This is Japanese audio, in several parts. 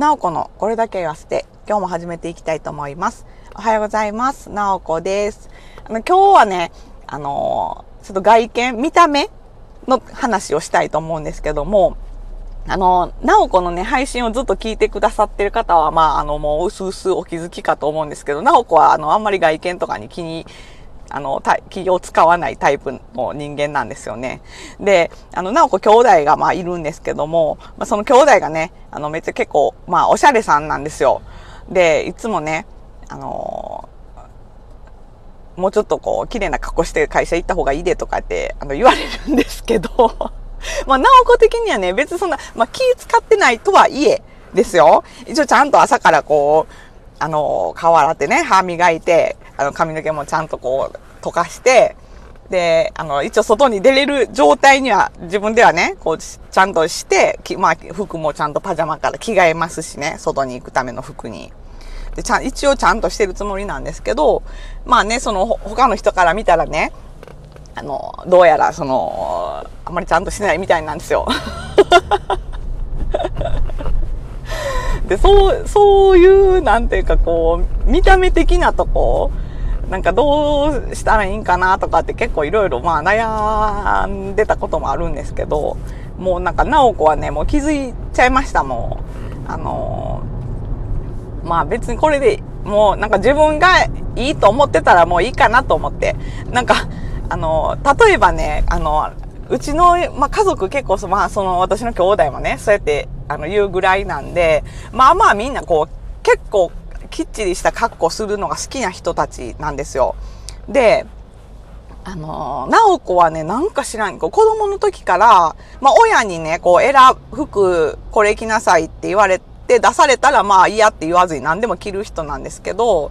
なおこのこれだけ言わせて、今日も始めていきたいと思います。おはようございます。なおこです。あの、今日はね、あのー、ちょっと外見、見た目の話をしたいと思うんですけども、あの、なおこのね、配信をずっと聞いてくださってる方は、まあ、あの、もう、うすうすお気づきかと思うんですけど、なおこは、あの、あんまり外見とかに気に、あの、気を使わないタイプの人間なんですよね。で、あの、なおこ兄弟が、まあ、いるんですけども、まあ、その兄弟がね、あの、めっちゃ結構、まあ、おしゃれさんなんですよ。で、いつもね、あのもうちょっとこう、綺麗な格好して会社行った方がいいでとかって、あの、言われるんですけど、まあ、なおこ的にはね、別にそんな、まあ、気使ってないとはいえ、ですよ。一応ちゃんと朝からこう、あの、顔洗ってね、歯磨いて、あの、髪の毛もちゃんとこう、溶かして、で、あの、一応外に出れる状態には、自分ではね、こう、ちゃんとして、まあ、服もちゃんとパジャマから着替えますしね、外に行くための服に。で、ちゃん、一応ちゃんとしてるつもりなんですけど、まあね、その、他の人から見たらね、あの、どうやら、その、あまりちゃんとしてないみたいなんですよ。で、そう、そういう、なんていうかこう、見た目的なとこ、なんかどうしたらいいんかなとかって結構いろいろまあ悩んでたこともあるんですけど、もうなんか直子はね、もう気づいちゃいました、もう。あのまあ別にこれでもうなんか自分がいいと思ってたらもういいかなと思って。なんか、あの、例えばね、あの、うちの、まあ、家族結構、まあ、その私の兄弟もね、そうやって、あの、言うぐらいなんで、まあまあみんなこう、結構きっちりした格好するのが好きな人たちなんですよ。で、あのー、なおこはね、なんか知らん、こう子供の時から、まあ親にね、こう選ぶ服、これ着なさいって言われて出されたらまあ嫌って言わずに何でも着る人なんですけど、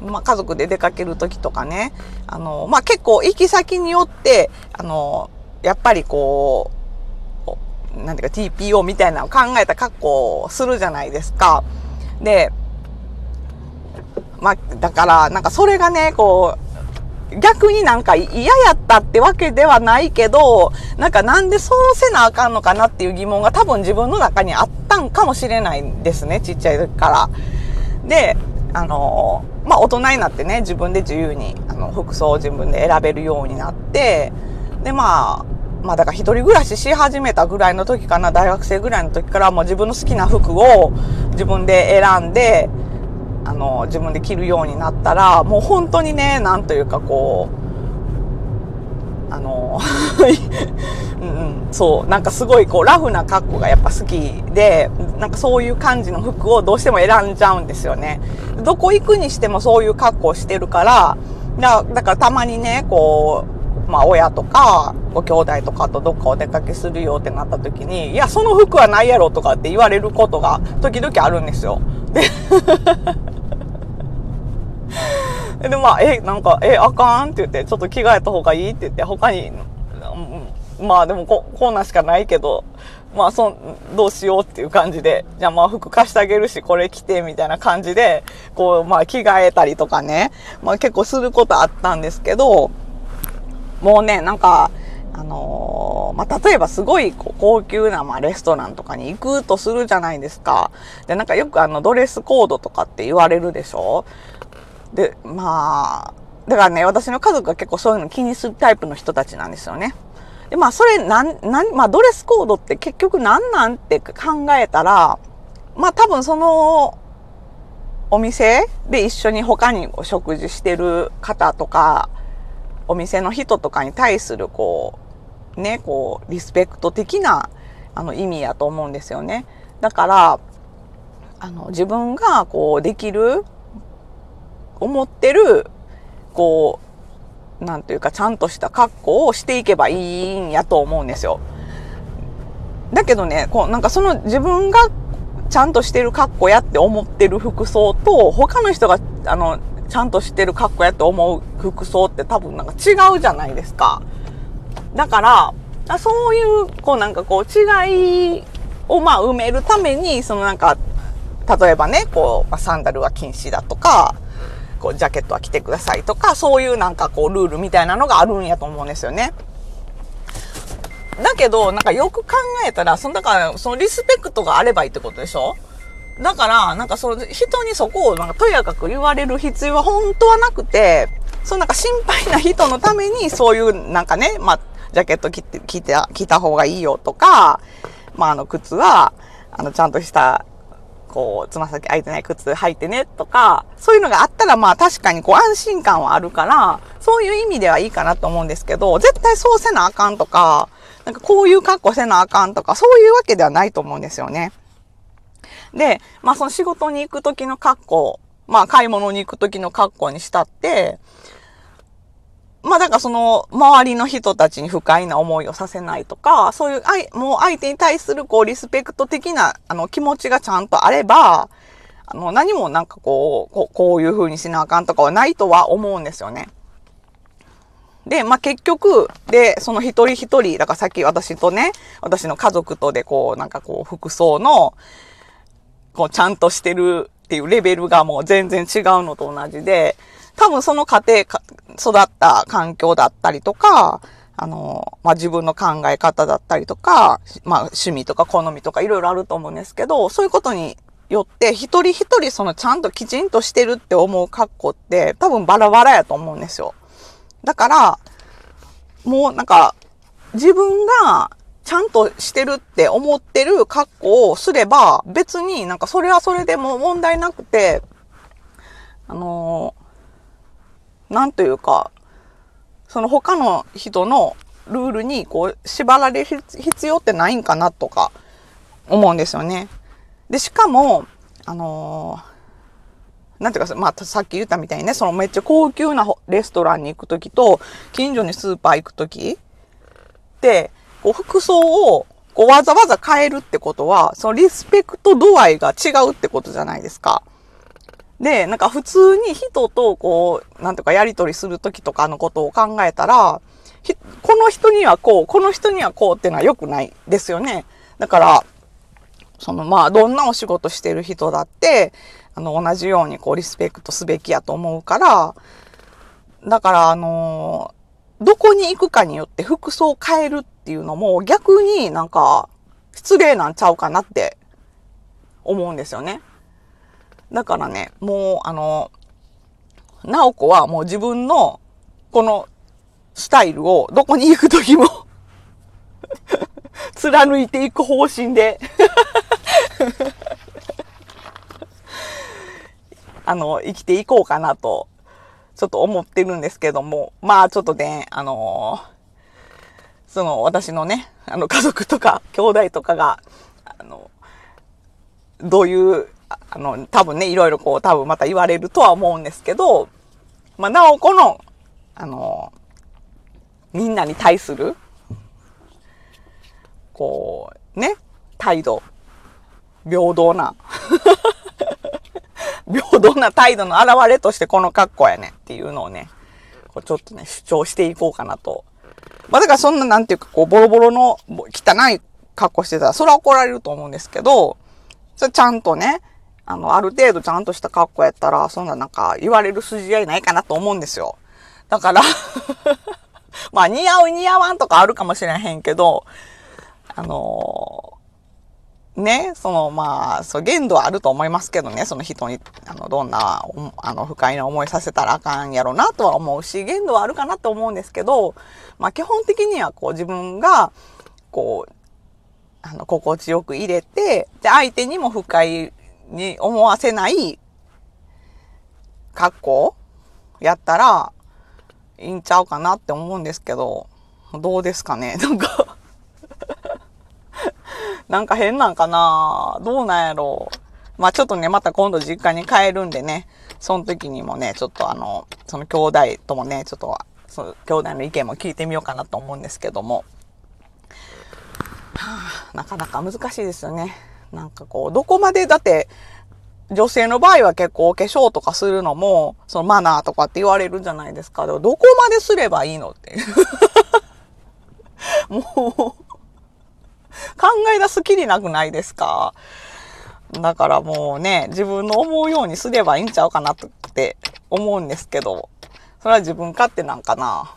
まあ、家族で出かける時とかね、あの、まあ、結構行き先によって、あの、やっぱりこう、なんていうか TPO みたいなのを考えた格好をするじゃないですか。で、まあ、だから、なんかそれがね、こう、逆になんか嫌やったってわけではないけど、なんかなんでそうせなあかんのかなっていう疑問が多分自分の中にあったんかもしれないんですね、ちっちゃい時から。で、あのまあ、大人になってね、自分で自由に、あの、服装を自分で選べるようになって、で、まあ、まあだから一人暮らしし始めたぐらいの時かな、大学生ぐらいの時からもう自分の好きな服を自分で選んで、あの、自分で着るようになったら、もう本当にね、なんというかこう、あの、うん、そう、なんかすごいこうラフな格好がやっぱ好きで、なんかそういう感じの服をどうしても選んじゃうんですよね。どこ行くにしてもそういう格好してるから、だだからたまにね、こう、まあ親とか、ご兄弟とかとどっかお出かけするよってなった時に、いや、その服はないやろとかって言われることが時々あるんですよ。で で、まあ、え、なんか、え、あかんって言って、ちょっと着替えた方がいいって言って、他に、まあでもこ、こんなんしかないけど、まあ、そん、どうしようっていう感じで、じゃあまあ服貸してあげるし、これ着て、みたいな感じで、こう、まあ着替えたりとかね、まあ結構することあったんですけど、もうね、なんか、あのー、まあ、例えばすごい高級な、まあ、レストランとかに行くとするじゃないですか。で、なんかよくあの、ドレスコードとかって言われるでしょで、まあ、だからね、私の家族が結構そういうの気にするタイプの人たちなんですよね。で、まあ、それ、なん、なん、まあ、ドレスコードって結局何なんって考えたら、まあ、多分その、お店で一緒に他にお食事してる方とか、お店の人とかに対する、こう、ね、こう、リスペクト的な、あの、意味やと思うんですよね。だから、あの、自分が、こう、できる、思ってる、こう、なんというか、ちゃんとした格好をしていけばいいんやと思うんですよ。だけどね、こう、なんかその自分がちゃんとしてる格好やって思ってる服装と、他の人が、あの、ちゃんとしてる格好やって思う服装って多分なんか違うじゃないですか。だから、そういう、こうなんかこう違いをまあ埋めるために、そのなんか、例えばね、こう、サンダルは禁止だとか、こう、ジャケットは着てくださいとか、そういうなんかこう、ルールみたいなのがあるんやと思うんですよね。だけど、なんかよく考えたら、その、だから、そのリスペクトがあればいいってことでしょ？だから、なんかその人にそこをなんかとやかく言われる必要は本当はなくて、そのなんか心配な人のためにそういうなんかね、まあ、ジャケット着て、着て、着た方がいいよとか、まあ、あの靴は、あの、ちゃんとした、こう、つま先開いてない靴履いてねとか、そういうのがあったらまあ確かにこう安心感はあるから、そういう意味ではいいかなと思うんですけど、絶対そうせなあかんとか、なんかこういう格好せなあかんとか、そういうわけではないと思うんですよね。で、まあその仕事に行く時の格好、まあ買い物に行く時の格好にしたって、まあだからその周りの人たちに不快な思いをさせないとか、そういう相、もう相手に対するこうリスペクト的なあの気持ちがちゃんとあれば、あの何もなんかこう、こうこういう風にしなあかんとかはないとは思うんですよね。で、まあ、結局、で、その一人一人、だからさっき私とね、私の家族とでこう、なんかこう、服装の、こう、ちゃんとしてるっていうレベルがもう全然違うのと同じで、多分その家庭か、育った環境だったりとか、あの、まあ、自分の考え方だったりとか、まあ、趣味とか好みとかいろいろあると思うんですけど、そういうことによって、一人一人そのちゃんときちんとしてるって思う格好って多分バラバラやと思うんですよ。だから、もうなんか、自分がちゃんとしてるって思ってる格好をすれば、別になんかそれはそれでも問題なくて、あのーなんというか、その他の人のルールにこう縛られる必要ってないんかなとか思うんですよね。で、しかも、あのーなんていうか、まあ、さっき言ったみたいにね、そのめっちゃ高級なレストランに行くときと、近所にスーパー行くときって、こう服装をこうわざわざ変えるってことは、そのリスペクト度合いが違うってことじゃないですか。で、なんか普通に人とこう、なんとかやりとりするときとかのことを考えたら、この人にはこう、この人にはこうってのは良くないですよね。だから、そのまあ、どんなお仕事してる人だって、あの、同じようにこう、リスペクトすべきやと思うから、だから、あのどこに行くかによって服装を変えるっていうのも逆になんか失礼なんちゃうかなって思うんですよね。だからね、もうあの、なおこはもう自分のこのスタイルをどこに行くときも 貫いていく方針であの、生きていこうかなと、ちょっと思ってるんですけども、まあちょっとね、あのその私のね、あの家族とか兄弟とかが、あの、どういう、あの、多分ね、いろいろこう、多分また言われるとは思うんですけど、まあ、なおこの、あの、みんなに対する、こう、ね、態度、平等な、平等な態度の表れとしてこの格好やねっていうのをね、こうちょっとね、主張していこうかなと。まあ、だからそんななんていうか、こう、ボロボロの汚い格好してたら、それは怒られると思うんですけど、それちゃんとね、あの、ある程度ちゃんとした格好やったら、そんななんか言われる筋合いないかなと思うんですよ。だから、まあ似合う似合わんとかあるかもしれへんけど、あのね、そのまあ、そう限度はあると思いますけどね、その人に、あの、どんな、あの、不快な思いさせたらあかんやろなとは思うし、限度はあるかなと思うんですけど、まあ基本的にはこう自分が、こう、あの、心地よく入れて、で、相手にも不快に思わせない格好やったらいいんちゃうかなって思うんですけど、どうですかね？なんかなんか変なんかな？どうなんやろ？う。まあちょっとね、また今度実家に帰るんでね、その時にもね、ちょっとあの、その兄弟ともね、ちょっと、その兄弟の意見も聞いてみようかなと思うんですけども。はあ、なかなか難しいですよね。なんかこう、どこまで、だって、女性の場合は結構お化粧とかするのも、そのマナーとかって言われるじゃないですか。でもどこまですればいいのっていう。もう、考え出すきりなくないですか？だからもうね、自分の思うようにすればいいんちゃうかなって思うんですけど、それは自分勝手なんかな？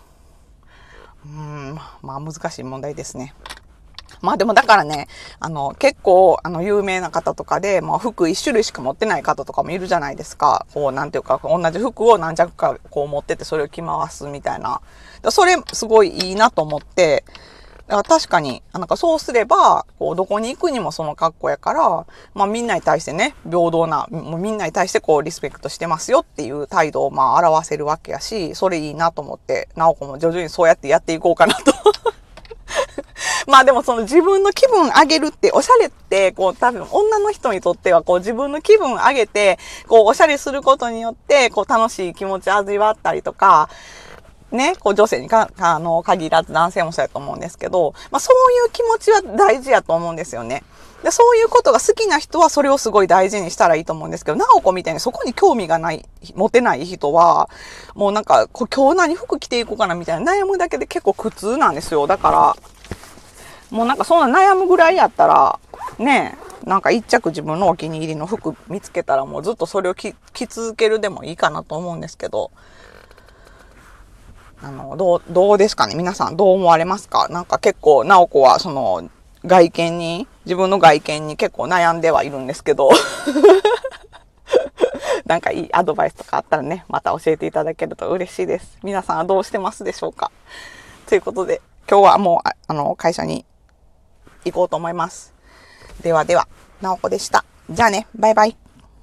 うん、まあ難しい問題ですね。まあでもだからね、あの、結構、あの、有名な方とかで、まあ服一種類しか持ってない方とかもいるじゃないですか。こう、なんていうか、同じ服を何着かこう持っててそれを着回すみたいな。それ、すごいいいなと思って、だから確かに、なんかそうすれば、こう、どこに行くにもその格好やから、まあみんなに対してね、平等な、もうみんなに対してこう、リスペクトしてますよっていう態度をまあ表せるわけやし、それいいなと思って、なおこも徐々にそうやってやっていこうかなと。まあでもその自分の気分上げるって、おしゃれって、こう多分女の人にとってはこう自分の気分上げて、こうおしゃれすることによって、こう楽しい気持ち味わったりとか、ね、こう女性にか、あの、限らず男性もそうやと思うんですけど、まあそういう気持ちは大事やと思うんですよね。で、そういうことが好きな人はそれをすごい大事にしたらいいと思うんですけど、なおこみたいにそこに興味がない、持てない人は、もうなんか、こう今日何服着ていこうかなみたいな悩むだけで結構苦痛なんですよ。だから、もうなんかそんな悩むぐらいやったら、ねなんか一着自分のお気に入りの服見つけたらもうずっとそれを着続けるでもいいかなと思うんですけど、あの、どう、どうですかね？皆さんどう思われますか？なんか結構、直子はその、外見に、自分の外見に結構悩んではいるんですけど、なんかいいアドバイスとかあったらね、また教えていただけると嬉しいです。皆さんはどうしてますでしょうか？ということで、今日はもう、あの、会社に行こうと思います。ではでは、直子でした。じゃあね、バイバイ。